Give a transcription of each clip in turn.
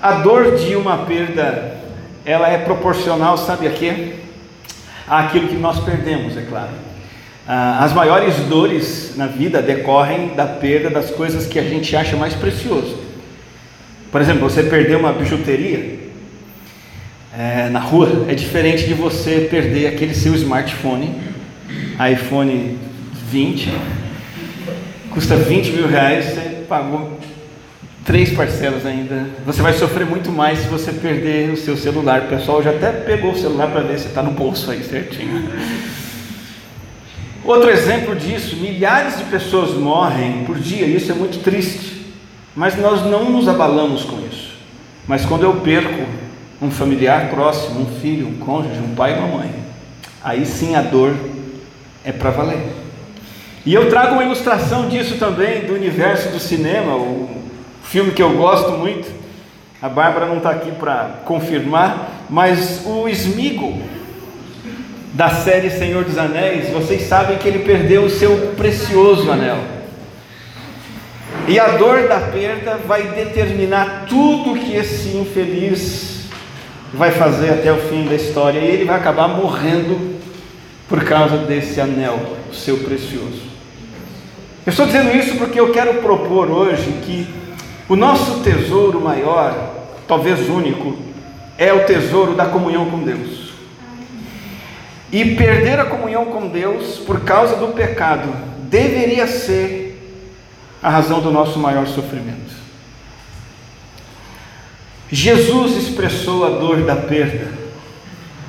A dor de uma perda, ela é proporcional, sabe a quê? Àquilo que nós perdemos, é claro. Ah, as maiores dores na vida decorrem da perda das coisas que a gente acha mais precioso. Por exemplo, você perder uma bijuteria é, na rua é diferente de você perder aquele seu smartphone, iPhone 20, custa 20 mil reais, você pagou três parcelas ainda. Você vai sofrer muito mais se você perder o seu celular. O pessoal já até pegou o celular para ver se está no bolso aí certinho. Outro exemplo disso, milhares de pessoas morrem por dia, isso é muito triste, mas nós não nos abalamos com isso. Mas quando eu perco um familiar próximo, um filho, um cônjuge, um pai e uma mãe, aí sim a dor é para valer. E eu trago uma ilustração disso também do universo do cinema, o filme que eu gosto muito. A Bárbara não está aqui para confirmar, mas o Smigo, da série Senhor dos Anéis, vocês sabem que ele perdeu o seu precioso anel. E a dor da perda vai determinar tudo que esse infeliz vai fazer até o fim da história, e ele vai acabar morrendo por causa desse anel, o seu precioso. Eu estou dizendo isso porque eu quero propor hoje que o nosso tesouro maior, talvez único, é o tesouro da comunhão com Deus. E perder a comunhão com Deus por causa do pecado deveria ser a razão do nosso maior sofrimento. Jesus expressou a dor da perda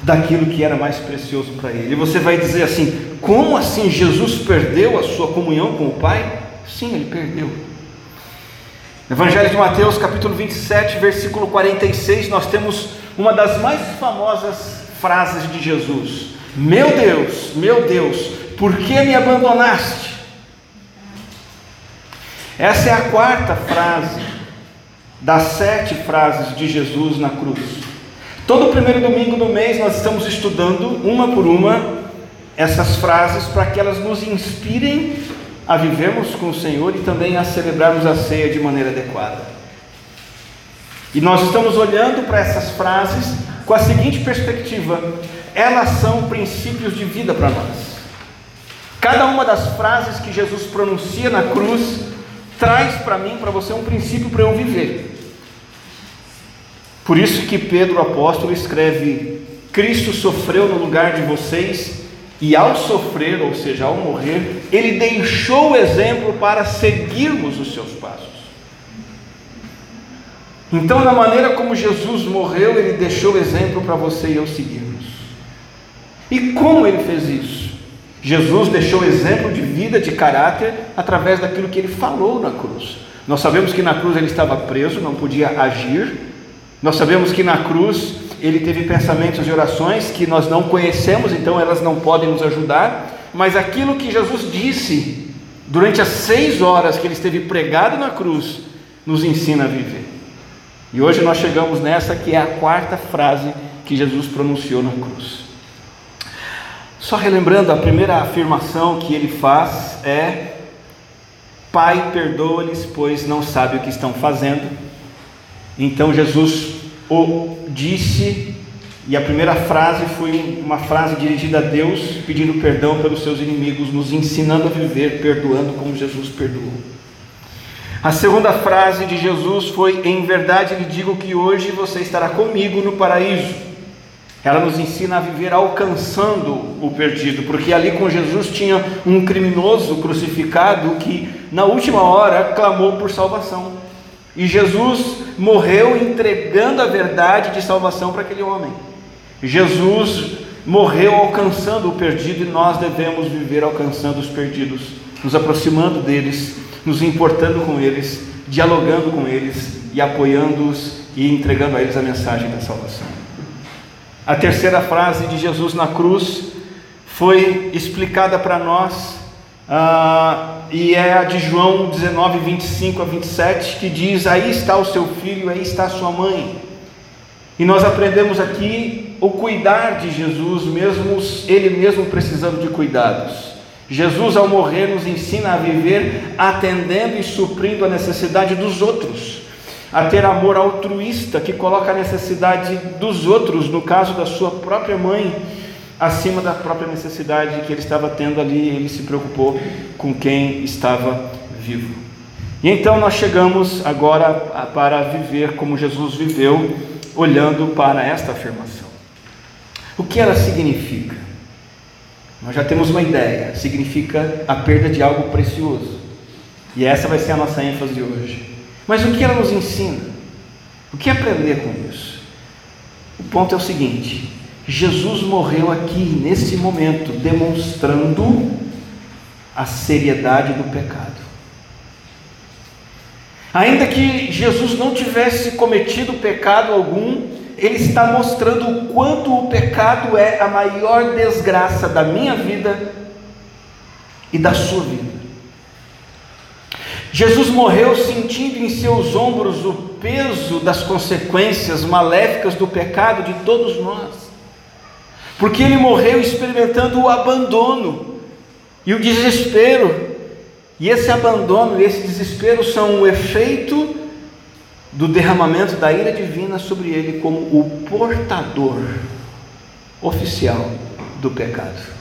daquilo que era mais precioso para ele. E você vai dizer assim: como assim Jesus perdeu a sua comunhão com o Pai? Sim, ele perdeu. Evangelho de Mateus, capítulo 27, versículo 46, nós temos uma das mais famosas frases de Jesus: meu Deus, meu Deus, por que me abandonaste? Essa é a quarta frase das sete frases de Jesus na cruz. Todo primeiro domingo do mês nós estamos estudando, uma por uma, essas frases para que elas nos inspirem a vivermos com o Senhor e também a celebrarmos a ceia de maneira adequada. E nós estamos olhando para essas frases com a seguinte perspectiva: elas são princípios de vida para nós. Cada uma das frases que Jesus pronuncia na cruz traz para mim, para você, um princípio para eu viver. Por isso que Pedro apóstolo escreve: Cristo sofreu no lugar de vocês e ao sofrer, ou seja, ao morrer, ele deixou o exemplo para seguirmos os seus passos. Então, na maneira como Jesus morreu, ele deixou o exemplo para você e eu seguirmos. E como ele fez isso? Jesus deixou exemplo de vida, de caráter, através daquilo que ele falou na cruz. Nós sabemos que na cruz ele estava preso, não podia agir. Nós sabemos que na cruz ele teve pensamentos e orações que nós não conhecemos, então elas não podem nos ajudar. Mas aquilo que Jesus disse durante as seis horas que ele esteve pregado na cruz, nos ensina a viver. E hoje nós chegamos nessa que é a quarta frase que Jesus pronunciou na cruz. Só relembrando, a primeira afirmação que ele faz é: Pai, perdoa-lhes, pois não sabem o que estão fazendo. Então Jesus o disse, e a primeira frase foi uma frase dirigida a Deus, pedindo perdão pelos seus inimigos, nos ensinando a viver perdoando como Jesus perdoou. A segunda frase de Jesus foi: Em verdade lhe digo que hoje você estará comigo no paraíso. Ela nos ensina a viver alcançando o perdido, porque ali com Jesus tinha um criminoso crucificado que na última hora clamou por salvação. E Jesus morreu entregando a verdade de salvação para aquele homem. Jesus morreu alcançando o perdido e nós devemos viver alcançando os perdidos, nos aproximando deles, nos importando com eles, dialogando com eles e apoiando-os e entregando a eles a mensagem da salvação. A terceira frase de Jesus na cruz foi explicada para nós uh, e é a de João 19, 25 a 27, que diz: Aí está o seu filho, aí está a sua mãe. E nós aprendemos aqui o cuidar de Jesus, mesmo ele mesmo precisando de cuidados. Jesus, ao morrer, nos ensina a viver atendendo e suprindo a necessidade dos outros. a ter amor altruísta que coloca a necessidade dos outros, no caso da sua própria mãe, acima da própria necessidade que ele estava tendo ali, ele se preocupou com quem estava vivo. E então nós chegamos agora para viver como Jesus viveu, olhando para esta afirmação. O que ela significa? Nós já temos uma ideia, significa a perda de algo precioso. E essa vai ser a nossa ênfase hoje. Mas o que ela nos ensina? O que aprender com isso? O ponto é o seguinte: Jesus morreu aqui, nesse momento, demonstrando a seriedade do pecado. Ainda que Jesus não tivesse cometido pecado algum, ele está mostrando o quanto o pecado é a maior desgraça da minha vida e da sua vida. Jesus morreu sentindo em seus ombros o peso das consequências maléficas do pecado de todos nós, porque ele morreu experimentando o abandono e o desespero, e esse abandono e esse desespero são o efeito do derramamento da ira divina sobre ele como o portador oficial do pecado.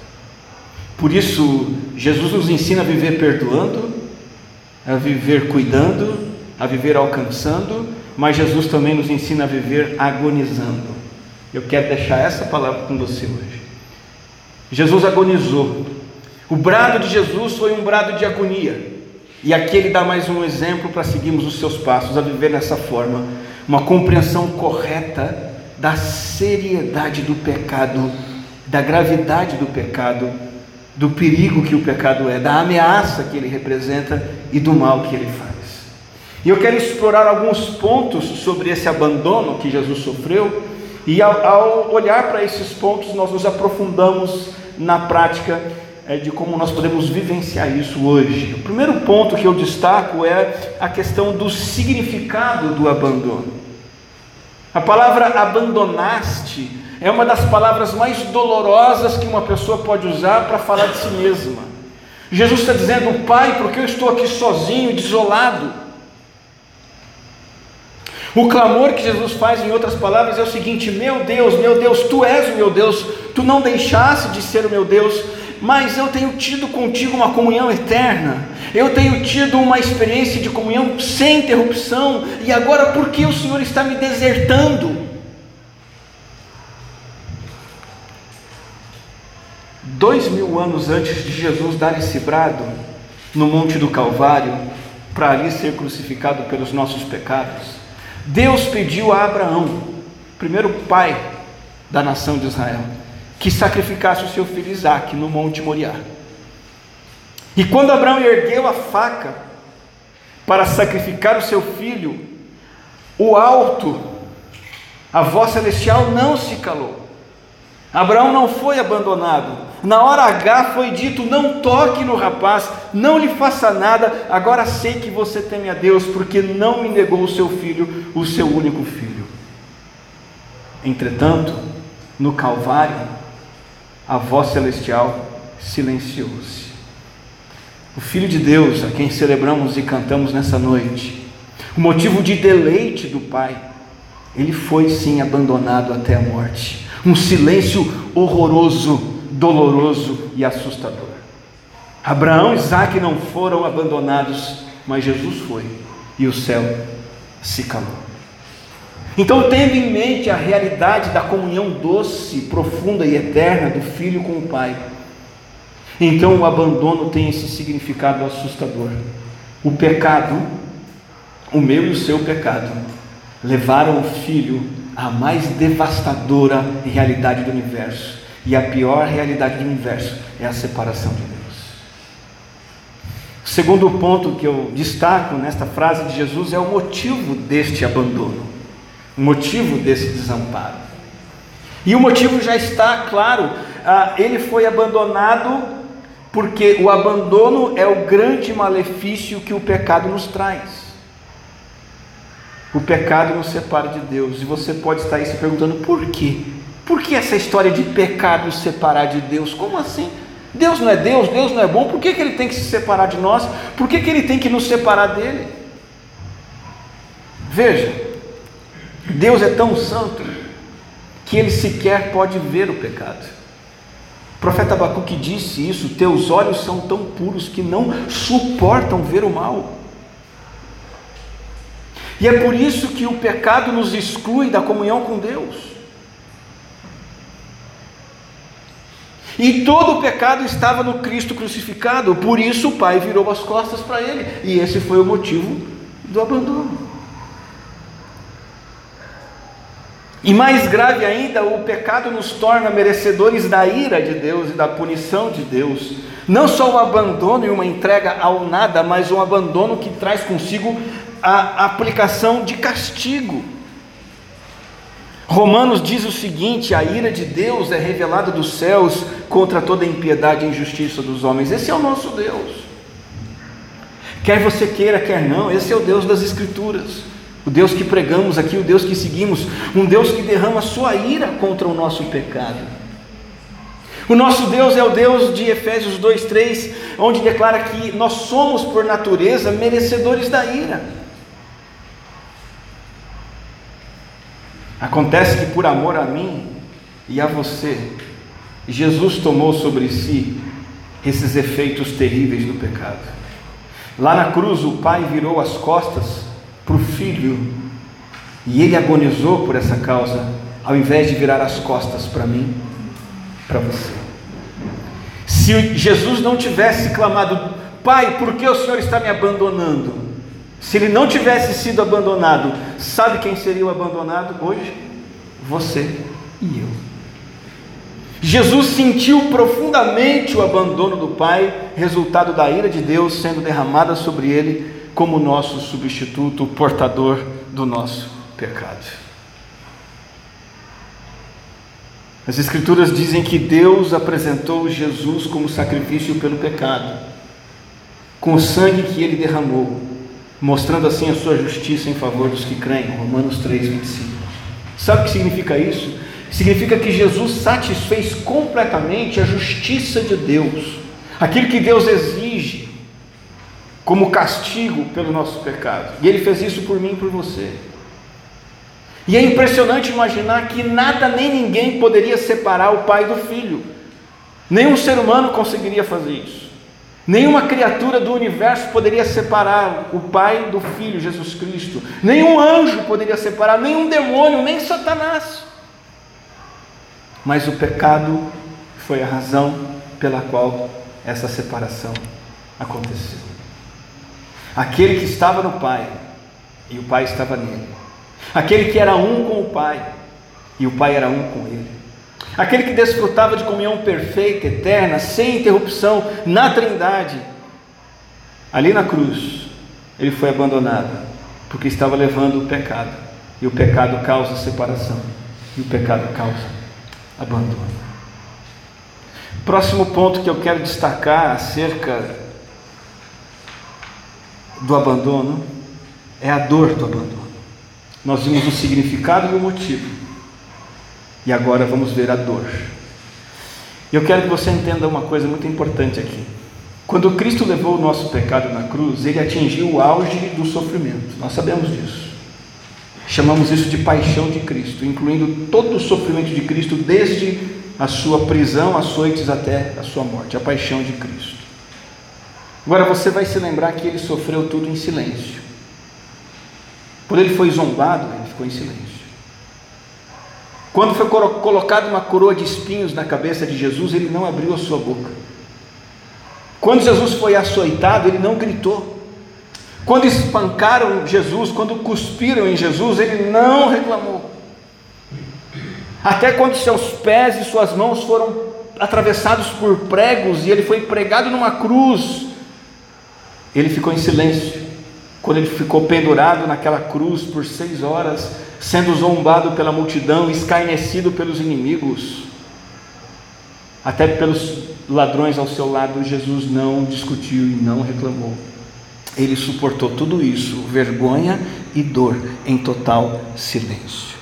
Por isso, Jesus nos ensina a viver perdoando, a viver cuidando, a viver alcançando, mas Jesus também nos ensina a viver agonizando. Eu quero deixar essa palavra com você hoje. Jesus agonizou. O brado de Jesus foi um brado de agonia. E aqui ele dá mais um exemplo para seguirmos os seus passos, a viver dessa forma, uma compreensão correta da seriedade do pecado, da gravidade do pecado do perigo que o pecado é, da ameaça que ele representa e do mal que ele faz. E eu quero explorar alguns pontos sobre esse abandono que Jesus sofreu, e ao, ao olhar para esses pontos, nós nos aprofundamos na prática é, de como nós podemos vivenciar isso hoje. O primeiro ponto que eu destaco é a questão do significado do abandono. A palavra abandonaste é uma das palavras mais dolorosas que uma pessoa pode usar para falar de si mesma. Jesus está dizendo, Pai, porque eu estou aqui sozinho, desolado. O clamor que Jesus faz, em outras palavras, é o seguinte: Meu Deus, meu Deus, Tu és o meu Deus, Tu não deixaste de ser o meu Deus, mas eu tenho tido contigo uma comunhão eterna, eu tenho tido uma experiência de comunhão sem interrupção, e agora por que o Senhor está me desertando? dois mil anos antes de Jesus dar esse brado no Monte do Calvário, para ali ser crucificado pelos nossos pecados, Deus pediu a Abraão, primeiro pai da nação de Israel, que sacrificasse o seu filho Isaque no Monte Moriá. E quando Abraão ergueu a faca para sacrificar o seu filho, o alto, a voz celestial não se calou. Abraão não foi abandonado, na hora H foi dito: não toque no rapaz, não lhe faça nada. Agora sei que você teme a Deus, porque não me negou o seu filho, o seu único filho. Entretanto, no Calvário, a voz celestial silenciou-se. O Filho de Deus, a quem celebramos e cantamos nessa noite, o motivo de deleite do Pai, ele foi sim abandonado até a morte. Um silêncio horroroso doloroso e assustador. Abraão e Isaac não foram abandonados, mas Jesus foi, e o céu se calou. Então, tendo em mente a realidade da comunhão doce, profunda e eterna do filho com o pai, então o abandono tem esse significado assustador. O pecado, o meu e o seu pecado, levaram o filho à mais devastadora realidade do universo e a pior realidade do universo é a separação de Deus. O segundo ponto que eu destaco nesta frase de Jesus é o motivo deste abandono, o motivo desse desamparo. E o motivo já está claro, ah, ele foi abandonado porque o abandono é o grande malefício que o pecado nos traz. O pecado nos separa de Deus, e você pode estar aí se perguntando por quê? Por que essa história de pecado separar de Deus? Como assim? Deus não é Deus, Deus não é bom, por que, que ele tem que se separar de nós? Por que, que ele tem que nos separar dele? Veja, Deus é tão santo que ele sequer pode ver o pecado. O profeta Abacuque disse isso: Teus olhos são tão puros que não suportam ver o mal. E é por isso que o pecado nos exclui da comunhão com Deus. E todo o pecado estava no Cristo crucificado, por isso o Pai virou as costas para ele, e esse foi o motivo do abandono. E mais grave ainda, o pecado nos torna merecedores da ira de Deus e da punição de Deus. Não só o abandono e uma entrega ao nada, mas um abandono que traz consigo a aplicação de castigo. Romanos diz o seguinte: a ira de Deus é revelada dos céus contra toda a impiedade e injustiça dos homens. Esse é o nosso Deus. Quer você queira, quer não, esse é o Deus das Escrituras. O Deus que pregamos aqui, o Deus que seguimos, um Deus que derrama sua ira contra o nosso pecado. O nosso Deus é o Deus de Efésios 2:3, onde declara que nós somos por natureza merecedores da ira. Acontece que por amor a mim e a você, Jesus tomou sobre si esses efeitos terríveis do pecado. Lá na cruz, o Pai virou as costas para o Filho e ele agonizou por essa causa, ao invés de virar as costas para mim, para você. Se Jesus não tivesse clamado, Pai, por que o Senhor está me abandonando? Se ele não tivesse sido abandonado, sabe quem seria o abandonado hoje? Você e eu. Jesus sentiu profundamente o abandono do Pai, resultado da ira de Deus sendo derramada sobre ele como nosso substituto, o portador do nosso pecado. As Escrituras dizem que Deus apresentou Jesus como sacrifício pelo pecado, com o sangue que ele derramou mostrando assim a sua justiça em favor dos que creem. Romanos 3, 25. Sabe o que significa isso? Significa que Jesus satisfez completamente a justiça de Deus, aquilo que Deus exige como castigo pelo nosso pecado. E Ele fez isso por mim e por você. E é impressionante imaginar que nada nem ninguém poderia separar o pai do filho. Nenhum ser humano conseguiria fazer isso. Nenhuma criatura do universo poderia separar o Pai do Filho Jesus Cristo. Nenhum anjo poderia separar, nenhum demônio, nem Satanás. Mas o pecado foi a razão pela qual essa separação aconteceu. Aquele que estava no Pai e o Pai estava nele. Aquele que era um com o Pai e o Pai era um com ele aquele que desfrutava de comunhão perfeita, eterna, sem interrupção na Trindade, ali na cruz, ele foi abandonado, porque estava levando o pecado, e o pecado causa separação, e o pecado causa abandono. Próximo ponto que eu quero destacar acerca do abandono é a dor do abandono. Nós vimos o significado e o motivo. E agora vamos ver a dor. Eu quero que você entenda uma coisa muito importante aqui. Quando Cristo levou o nosso pecado na cruz, ele atingiu o auge do sofrimento. Nós sabemos disso. Chamamos isso de paixão de Cristo, incluindo todo o sofrimento de Cristo, desde a sua prisão, açoites até a sua morte, a paixão de Cristo. Agora você vai se lembrar que ele sofreu tudo em silêncio. Por ele foi zombado, ele ficou em silêncio. Quando foi colocada uma coroa de espinhos na cabeça de Jesus, ele não abriu a sua boca. Quando Jesus foi açoitado, ele não gritou. Quando espancaram Jesus, quando cuspiram em Jesus, ele não reclamou. Até quando seus pés e suas mãos foram atravessados por pregos e ele foi pregado numa cruz, ele ficou em silêncio. Quando ele ficou pendurado naquela cruz por seis horas, sendo zombado pela multidão, escarnecido pelos inimigos, até pelos ladrões ao seu lado, Jesus não discutiu e não reclamou. Ele suportou tudo isso, vergonha e dor, em total silêncio.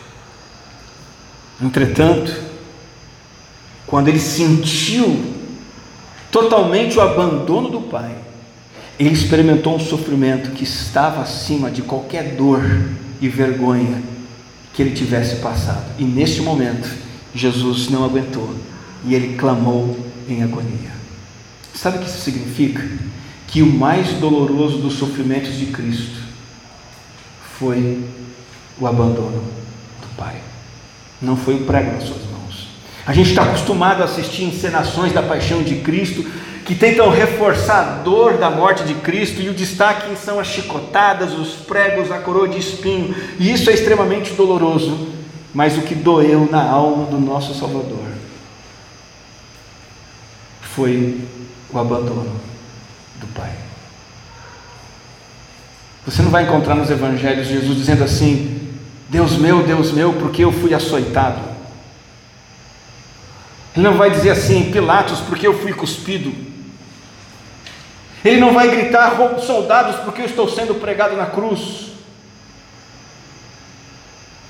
Entretanto, quando ele sentiu totalmente o abandono do Pai, ele experimentou um sofrimento que estava acima de qualquer dor e vergonha que ele tivesse passado. E neste momento, Jesus não aguentou e ele clamou em agonia. Sabe o que isso significa? Que o mais doloroso dos sofrimentos de Cristo foi o abandono do Pai. Não foi o prego nas suas mãos. A gente está acostumado a assistir encenações da paixão de Cristo que tentam reforçar a dor da morte de Cristo e o destaque são as chicotadas, os pregos, a coroa de espinho, e isso é extremamente doloroso, mas o que doeu na alma do nosso Salvador foi o abandono do Pai. Você não vai encontrar nos evangelhos Jesus dizendo assim: Deus meu, Deus meu, porque eu fui açoitado. Ele não vai dizer assim, Pilatos, porque eu fui cuspido. Ele não vai gritar, soldados, porque eu estou sendo pregado na cruz.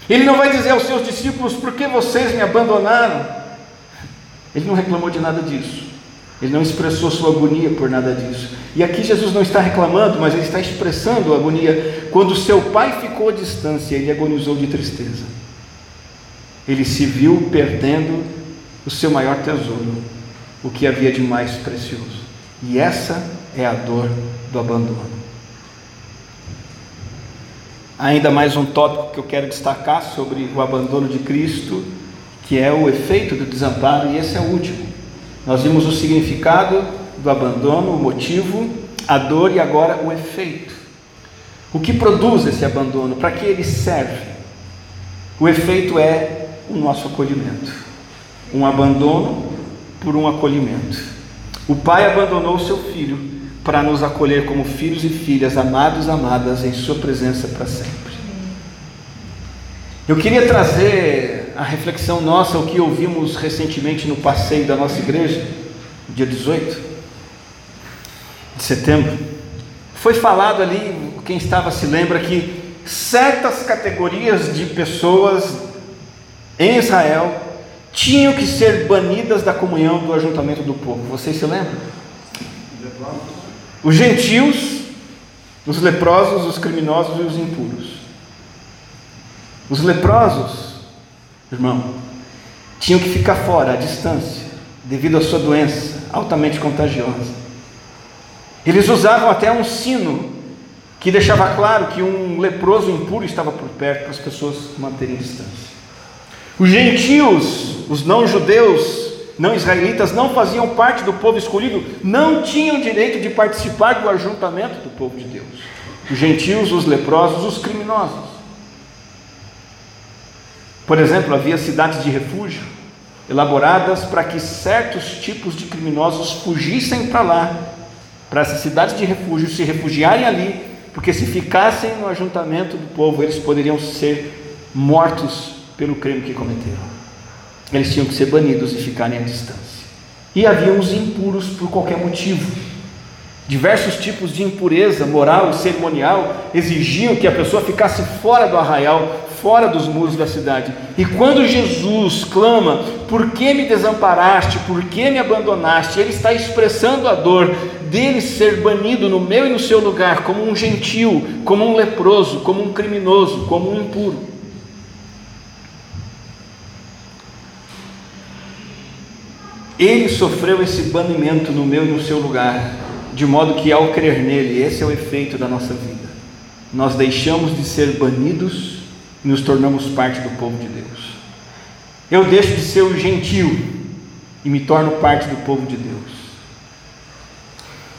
Ele não vai dizer aos seus discípulos, por que vocês me abandonaram? Ele não reclamou de nada disso. Ele não expressou sua agonia por nada disso. E aqui Jesus não está reclamando, mas ele está expressando a agonia. Quando seu pai ficou à distância, ele agonizou de tristeza. Ele se viu perdendo o seu maior tesouro, o que havia de mais precioso. E essa é a dor do abandono. Ainda mais um tópico que eu quero destacar sobre o abandono de Cristo, que é o efeito do desamparo, e esse é o último. Nós vimos o significado do abandono, o motivo, a dor e agora o efeito. O que produz esse abandono? Para que ele serve? O efeito é o nosso acolhimento. Um abandono por um acolhimento. O pai abandonou o seu filho para nos acolher como filhos e filhas, amados, amadas, em sua presença para sempre. Eu queria trazer a reflexão nossa, o que ouvimos recentemente no passeio da nossa igreja, dia 18 de setembro, foi falado ali, quem estava se lembra que certas categorias de pessoas em Israel tinham que ser banidas da comunhão do ajuntamento do povo. Vocês se lembram? Os gentios, os leprosos, os criminosos e os impuros. Os leprosos irmão, tinham que ficar fora, à distância, devido à sua doença altamente contagiosa. Eles usavam até um sino que deixava claro que um leproso impuro estava por perto para as pessoas manterem distância. Os gentios, os não-judeus, não israelitas, não faziam parte do povo escolhido, não tinham direito de participar do ajuntamento do povo de Deus. Os gentios, os leprosos, os criminosos. Por exemplo, havia cidades de refúgio elaboradas para que certos tipos de criminosos fugissem para lá, para essas cidades de refúgio se refugiarem ali, porque se ficassem no ajuntamento do povo, eles poderiam ser mortos pelo crime que cometeram. Eles tinham que ser banidos e ficarem à distância. E havia os impuros por qualquer motivo. Diversos tipos de impureza moral e cerimonial exigiam que a pessoa ficasse fora do arraial, fora dos muros da cidade. E quando Jesus clama: Por que me desamparaste? Por que me abandonaste? Ele está expressando a dor dele ser banido no meu e no seu lugar, como um gentil, como um leproso, como um criminoso, como um impuro. Ele sofreu esse banimento no meu e no seu lugar, de modo que ao crer nele, esse é o efeito da nossa vida. Nós deixamos de ser banidos e nos tornamos parte do povo de Deus. Eu deixo de ser o gentil e me torno parte do povo de Deus.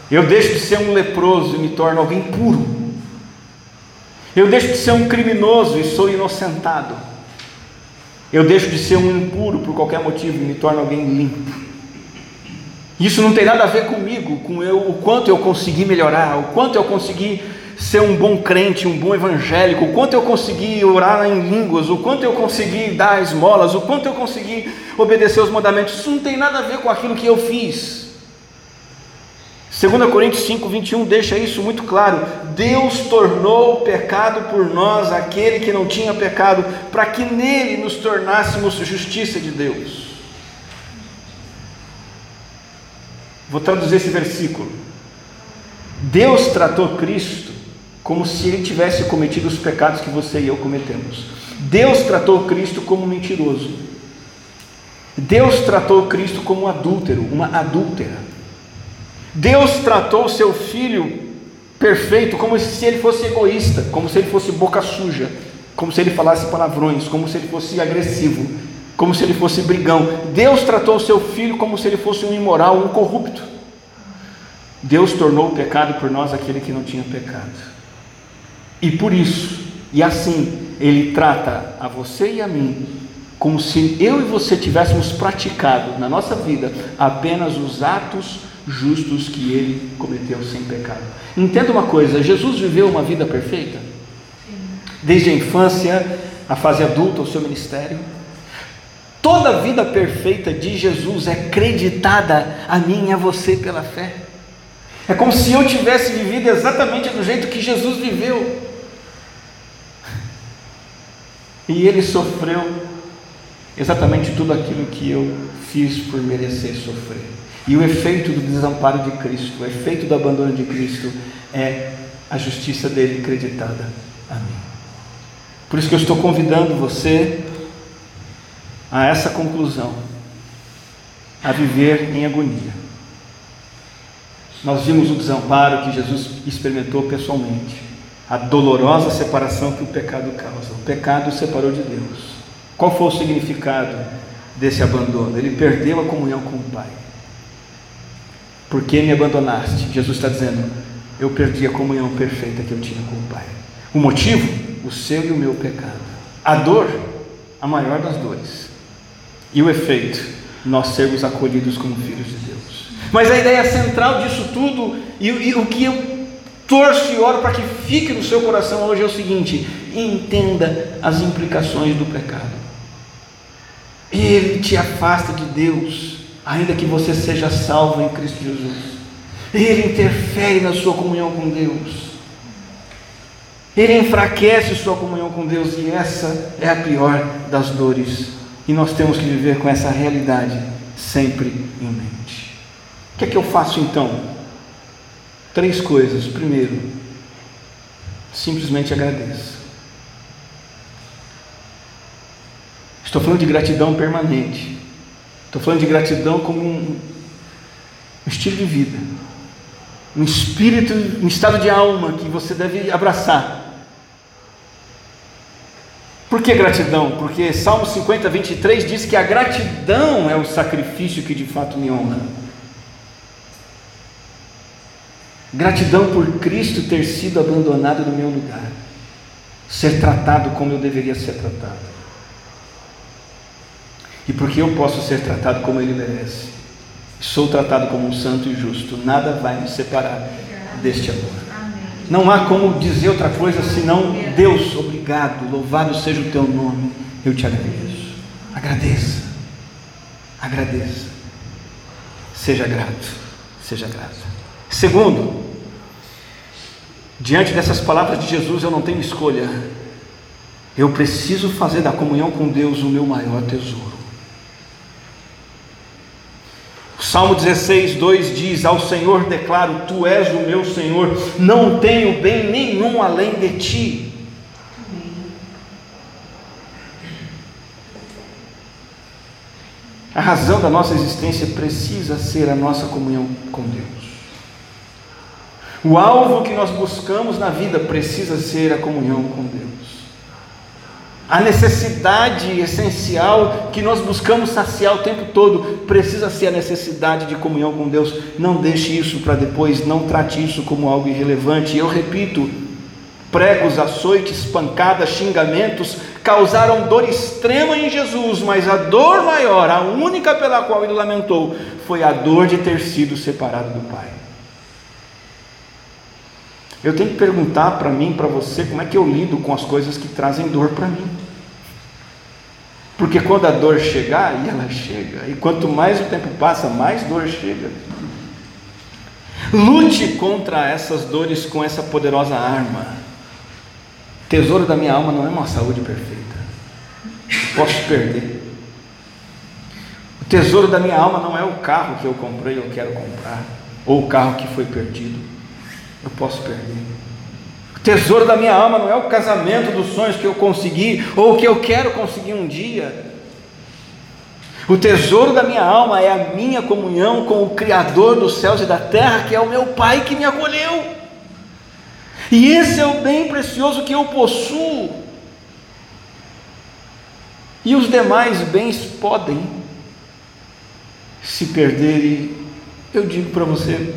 Eu deixo de ser um leproso e me torno alguém puro. Eu deixo de ser um criminoso e sou inocentado. Eu deixo de ser um impuro por qualquer motivo e me torno alguém limpo. Isso não tem nada a ver comigo, com eu, o quanto eu consegui melhorar, o quanto eu consegui ser um bom crente, um bom evangélico, o quanto eu consegui orar em línguas, o quanto eu consegui dar esmolas, o quanto eu consegui obedecer os mandamentos. Isso não tem nada a ver com aquilo que eu fiz. 2 Coríntios 5, 21 deixa isso muito claro. Deus tornou pecado por nós aquele que não tinha pecado, para que nele nos tornássemos justiça de Deus. Vou traduzir esse versículo. Deus tratou Cristo como se ele tivesse cometido os pecados que você e eu cometemos. Deus tratou Cristo como mentiroso. Deus tratou Cristo como adúltero, uma adúltera. Deus tratou seu filho perfeito como se ele fosse egoísta, como se ele fosse boca suja, como se ele falasse palavrões, como se ele fosse agressivo, como se ele fosse brigão. Deus tratou seu filho como se ele fosse um imoral, um corrupto. Deus tornou o pecado por nós aquele que não tinha pecado. E por isso, e assim, ele trata a você e a mim como se eu e você tivéssemos praticado na nossa vida apenas os atos justos que ele cometeu sem pecado. Entenda uma coisa: Jesus viveu uma vida perfeita, desde a infância, a fase adulta, o seu ministério. Toda a vida perfeita de Jesus é creditada a mim e a você pela fé. É como se eu tivesse vivido exatamente do jeito que Jesus viveu. E ele sofreu exatamente tudo aquilo que eu fiz por merecer sofrer. E o efeito do desamparo de Cristo, o efeito do abandono de Cristo é a justiça dele creditada a mim. Por isso que eu estou convidando você a essa conclusão, a viver em agonia. Nós vimos o desamparo que Jesus experimentou pessoalmente, a dolorosa separação que o pecado causa. O pecado o separou de Deus. Qual foi o significado desse abandono? Ele perdeu a comunhão com o Pai. Por que me abandonaste? Jesus está dizendo: Eu perdi a comunhão perfeita que eu tinha com o Pai. O motivo? O seu e o meu pecado. A dor? A maior das dores. E o efeito? Nós sermos acolhidos como filhos de Deus. Mas a ideia central disso tudo, e, e o que eu torço e oro para que fique no seu coração hoje é o seguinte: entenda as implicações do pecado. Ele te afasta de Deus ainda que você seja salvo em Cristo Jesus. Ele interfere na sua comunhão com Deus. Ele enfraquece sua comunhão com Deus e essa é a pior das dores. E nós temos que viver com essa realidade sempre em mente. O que é que eu faço então? Três coisas. Primeiro, simplesmente agradeça. Estou falando de gratidão permanente. Estou falando de gratidão como um estilo de vida, um espírito, um estado de alma que você deve abraçar. Por que gratidão? Porque Salmo 50, 23 diz que a gratidão é o sacrifício que de fato me honra. Gratidão por Cristo ter sido abandonado no meu lugar, ser tratado como eu deveria ser tratado e porque eu posso ser tratado como ele merece. Sou tratado como um santo e justo, nada vai me separar deste amor. Não há como dizer outra coisa senão Deus, obrigado, louvado seja o teu nome, eu te agradeço. Agradeça, agradeça, seja grato, seja grato. Segundo, diante dessas palavras de Jesus, eu não tenho escolha, eu preciso fazer da comunhão com Deus o meu maior tesouro. Salmo 16, 2 diz: Ao Senhor declaro, Tu és o meu Senhor, não tenho bem nenhum além de Ti. A razão da nossa existência precisa ser a nossa comunhão com Deus. O alvo que nós buscamos na vida precisa ser a comunhão com Deus. A necessidade essencial que nós buscamos saciar o tempo todo precisa ser a necessidade de comunhão com Deus. Não deixe isso para depois, não trate isso como algo irrelevante. Eu repito: pregos, açoites, pancadas, xingamentos causaram dor extrema em Jesus, mas a dor maior, a única pela qual ele lamentou, foi a dor de ter sido separado do Pai. Eu tenho que perguntar para mim, para você, como é que eu lido com as coisas que trazem dor para mim. Porque quando a dor chegar, e ela chega, e quanto mais o tempo passa, mais dor chega. Lute contra essas dores com essa poderosa arma. tesouro da minha alma não é uma saúde perfeita. Posso perder. O tesouro da minha alma não é o carro que eu comprei ou quero comprar, ou o carro que foi perdido eu posso perder. O tesouro da minha alma não é o casamento dos sonhos que eu consegui ou que eu quero conseguir um dia. O tesouro da minha alma é a minha comunhão com o Criador dos céus e da terra, que é o meu Pai que me acolheu. E esse é o bem precioso que eu possuo. E os demais bens podem se perderem. Eu digo para você,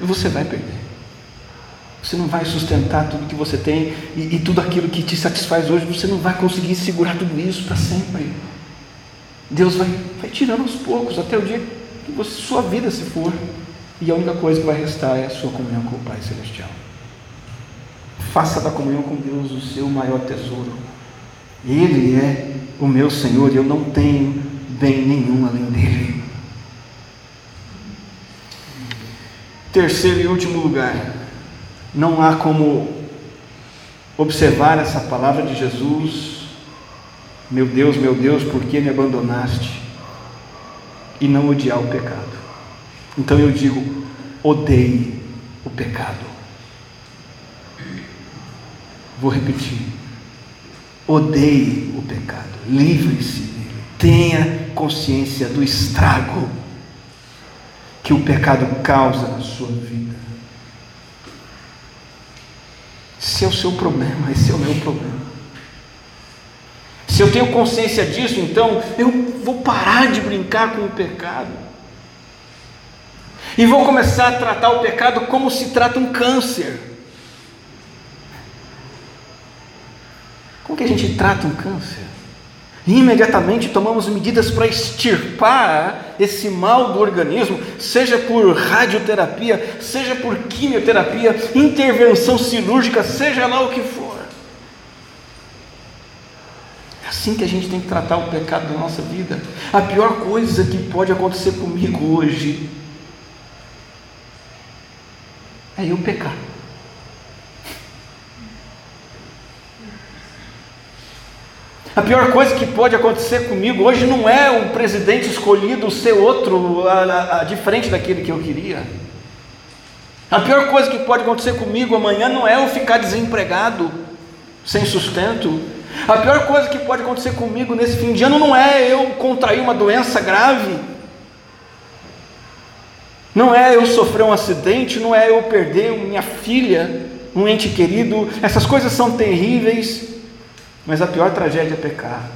você vai perder. Você não vai sustentar tudo que você tem e, e tudo aquilo que te satisfaz hoje, você não vai conseguir segurar tudo isso para sempre. Deus vai, vai tirando aos poucos, até o dia que você, sua vida se for, e a única coisa que vai restar é a sua comunhão com o Pai Celestial. Faça da comunhão com Deus o seu maior tesouro. Ele é o meu Senhor e eu não tenho bem nenhum além dele. Terceiro e último lugar, não há como observar essa palavra de Jesus meu Deus, meu Deus, por que me abandonaste? E não odiar o pecado. Então eu digo: odeie o pecado. Vou repetir. Odeie o pecado. Livre-se dele. Tenha consciência do estrago que o pecado causa na sua vida. Esse é o seu problema, esse é o meu problema. Se eu tenho consciência disso, então eu vou parar de brincar com o pecado. E vou começar a tratar o pecado como se trata um câncer. Como que a gente trata um câncer? E imediatamente tomamos medidas para extirpar esse mal do organismo, seja por radioterapia, seja por quimioterapia, intervenção cirúrgica, seja lá o que for assim que a gente tem que tratar o pecado da nossa vida. A pior coisa que pode acontecer comigo hoje é eu pecar. A pior coisa que pode acontecer comigo hoje não é o presidente escolhido ser outro, a, a, a, diferente daquele que eu queria. A pior coisa que pode acontecer comigo amanhã não é eu ficar desempregado, sem sustento. A pior coisa que pode acontecer comigo nesse fim de ano não é eu contrair uma doença grave, não é eu sofrer um acidente, não é eu perder minha filha, um ente querido. Essas coisas são terríveis, mas a pior tragédia é pecar,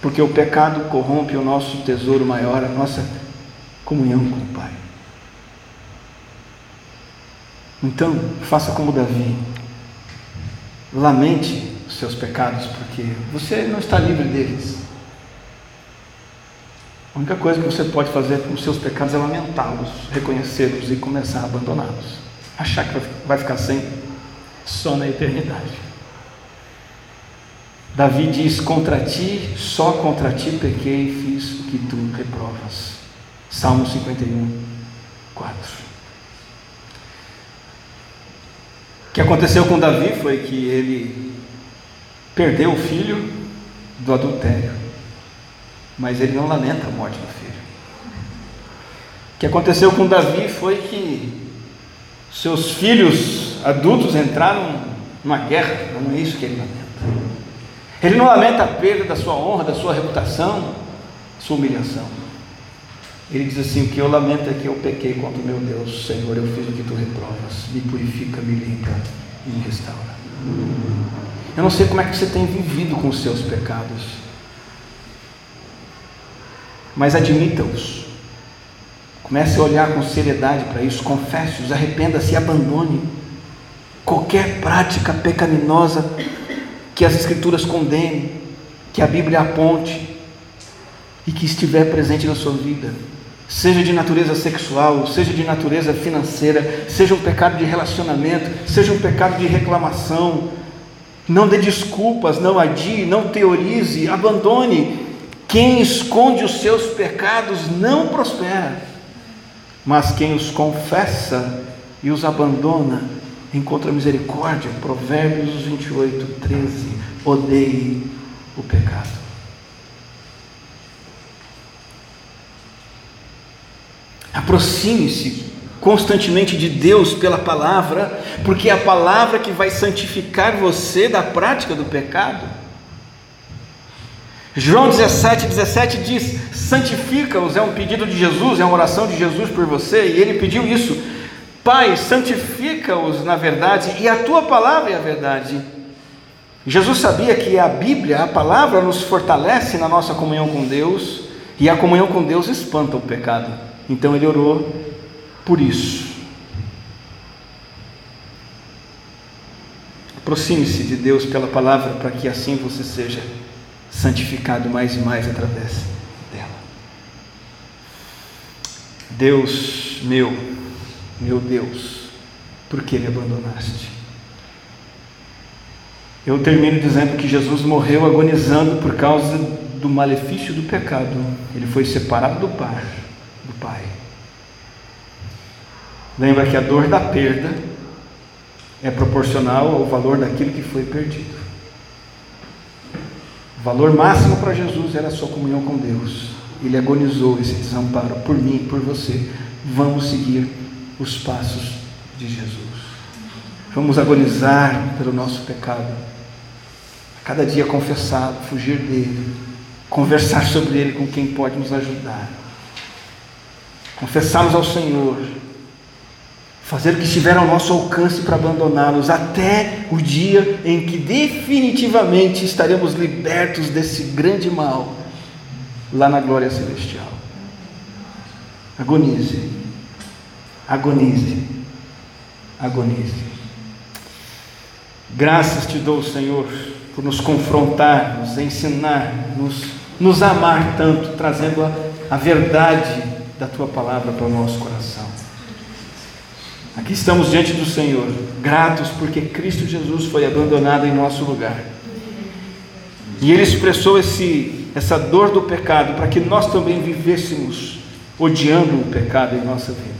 porque o pecado corrompe o nosso tesouro maior, a nossa comunhão com o Pai. Então, faça como Davi, lamente os seus pecados, porque você não está livre deles. A única coisa que você pode fazer com os seus pecados é lamentá-los, reconhecê-los e começar a abandoná-los. Achar que vai ficar sem só na eternidade. Davi diz: Contra ti, só contra ti pequei e fiz o que tu reprovas. Salmo 51, 4. O que aconteceu com Davi foi que ele perdeu o filho do adultério, mas ele não lamenta a morte do filho. O que aconteceu com Davi foi que seus filhos adultos entraram numa guerra, não é isso que ele lamenta. Ele não lamenta a perda da sua honra, da sua reputação, sua humilhação. Ele diz assim: O que eu lamento é que eu pequei contra o meu Deus, Senhor, eu fiz o que tu reprovas, me purifica, me limpa e me restaura. Eu não sei como é que você tem vivido com os seus pecados, mas admita-os. Comece a olhar com seriedade para isso, confesse-os, arrependa-se e abandone qualquer prática pecaminosa que as Escrituras condenem, que a Bíblia aponte e que estiver presente na sua vida, seja de natureza sexual, seja de natureza financeira, seja um pecado de relacionamento, seja um pecado de reclamação, não dê desculpas, não adie, não teorize, abandone. Quem esconde os seus pecados não prospera, mas quem os confessa e os abandona encontra misericórdia. Provérbios 28, 13. Odeie o pecado. Aproxime-se constantemente de Deus pela palavra, porque é a palavra que vai santificar você da prática do pecado. João 17, 17 diz: santifica-os, é um pedido de Jesus, é uma oração de Jesus por você, e ele pediu isso. Pai, santifica-os na verdade, e a tua palavra é a verdade. Jesus sabia que a Bíblia, a palavra, nos fortalece na nossa comunhão com Deus, e a comunhão com Deus espanta o pecado. Então ele orou por isso. Aproxime-se de Deus pela palavra para que assim você seja santificado mais e mais através dela. Deus meu, meu Deus, por que me abandonaste? Eu termino dizendo que Jesus morreu agonizando por causa do malefício do pecado. Ele foi separado do Pai, do Pai. Lembra que a dor da perda é proporcional ao valor daquilo que foi perdido. O valor máximo para Jesus era a sua comunhão com Deus. Ele agonizou esse desamparo por mim e por você. Vamos seguir os passos de Jesus. Vamos agonizar pelo nosso pecado. Cada dia confessá-lo, fugir dele, conversar sobre ele com quem pode nos ajudar. Confessá-los ao Senhor, fazer o que estiver ao nosso alcance para abandoná-los, até o dia em que definitivamente estaremos libertos desse grande mal, lá na glória celestial. Agonize, agonize, agonize. Graças te dou, Senhor, por nos confrontar, nos ensinar, nos, nos amar tanto, trazendo a, a verdade da tua palavra para o nosso coração. Aqui estamos diante do Senhor, gratos porque Cristo Jesus foi abandonado em nosso lugar. E Ele expressou esse, essa dor do pecado para que nós também vivêssemos odiando o pecado em nossa vida.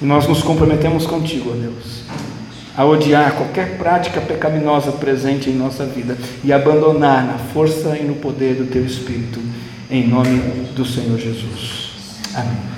E nós nos comprometemos contigo, ó Deus, a odiar qualquer prática pecaminosa presente em nossa vida e abandonar na força e no poder do Teu Espírito, em nome do Senhor Jesus. Amém.